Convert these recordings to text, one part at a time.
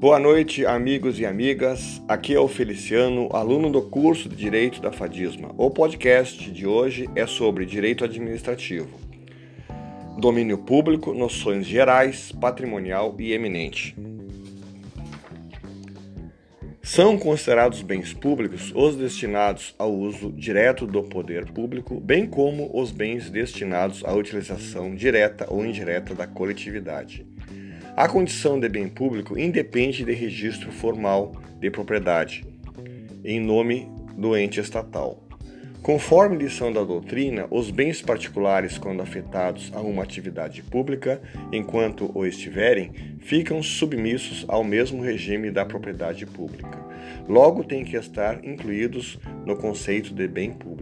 Boa noite, amigos e amigas. Aqui é o Feliciano, aluno do curso de Direito da Fadisma. O podcast de hoje é sobre direito administrativo, domínio público, noções gerais, patrimonial e eminente. São considerados bens públicos os destinados ao uso direto do poder público, bem como os bens destinados à utilização direta ou indireta da coletividade. A condição de bem público independe de registro formal de propriedade em nome do ente estatal. Conforme lição da doutrina, os bens particulares, quando afetados a uma atividade pública, enquanto o estiverem, ficam submissos ao mesmo regime da propriedade pública. Logo, têm que estar incluídos no conceito de bem público.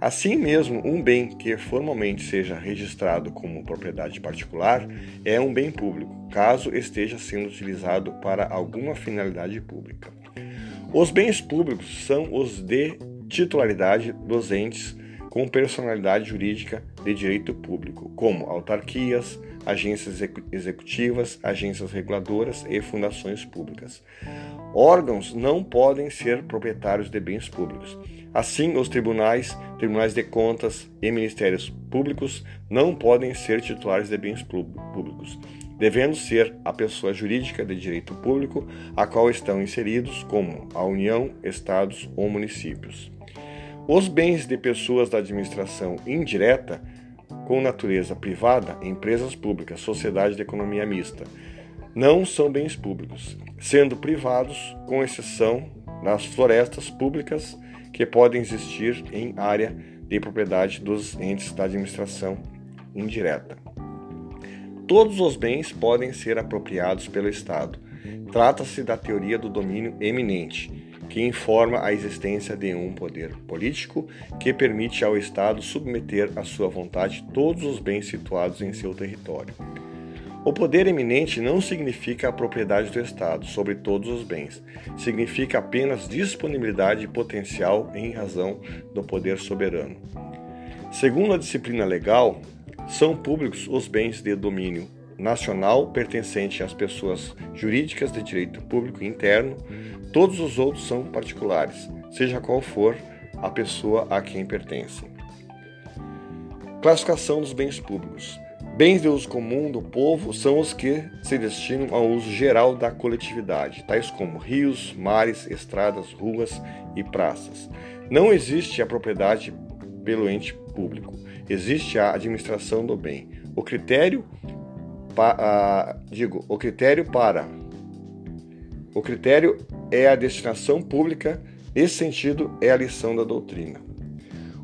Assim mesmo, um bem que formalmente seja registrado como propriedade particular é um bem público, caso esteja sendo utilizado para alguma finalidade pública. Os bens públicos são os de titularidade dos entes com personalidade jurídica de direito público, como autarquias, agências executivas, agências reguladoras e fundações públicas. Órgãos não podem ser proprietários de bens públicos. Assim, os tribunais, tribunais de contas e ministérios públicos não podem ser titulares de bens públicos, devendo ser a pessoa jurídica de direito público a qual estão inseridos, como a União, estados ou municípios. Os bens de pessoas da administração indireta, com natureza privada, empresas públicas, sociedade de economia mista, não são bens públicos, sendo privados, com exceção das florestas públicas que podem existir em área de propriedade dos entes da administração indireta. Todos os bens podem ser apropriados pelo Estado. Trata-se da teoria do domínio eminente que informa a existência de um poder político que permite ao Estado submeter à sua vontade todos os bens situados em seu território. O poder eminente não significa a propriedade do Estado sobre todos os bens, significa apenas disponibilidade potencial em razão do poder soberano. Segundo a disciplina legal, são públicos os bens de domínio nacional pertencente às pessoas jurídicas de direito público interno, todos os outros são particulares, seja qual for a pessoa a quem pertencem. Classificação dos bens públicos. Bens de uso comum do povo são os que se destinam ao uso geral da coletividade, tais como rios, mares, estradas, ruas e praças. Não existe a propriedade pelo ente público, existe a administração do bem. O critério pa, digo, o critério para o critério é a destinação pública, esse sentido é a lição da doutrina.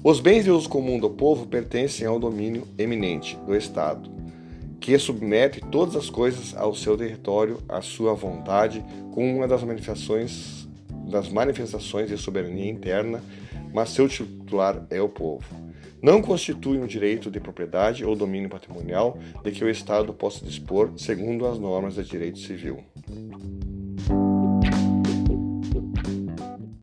Os bens de uso comum do povo pertencem ao domínio eminente do Estado, que submete todas as coisas ao seu território, à sua vontade, com uma das manifestações das manifestações de soberania interna, mas seu titular é o povo não constitui um direito de propriedade ou domínio patrimonial de que o Estado possa dispor segundo as normas de direito civil.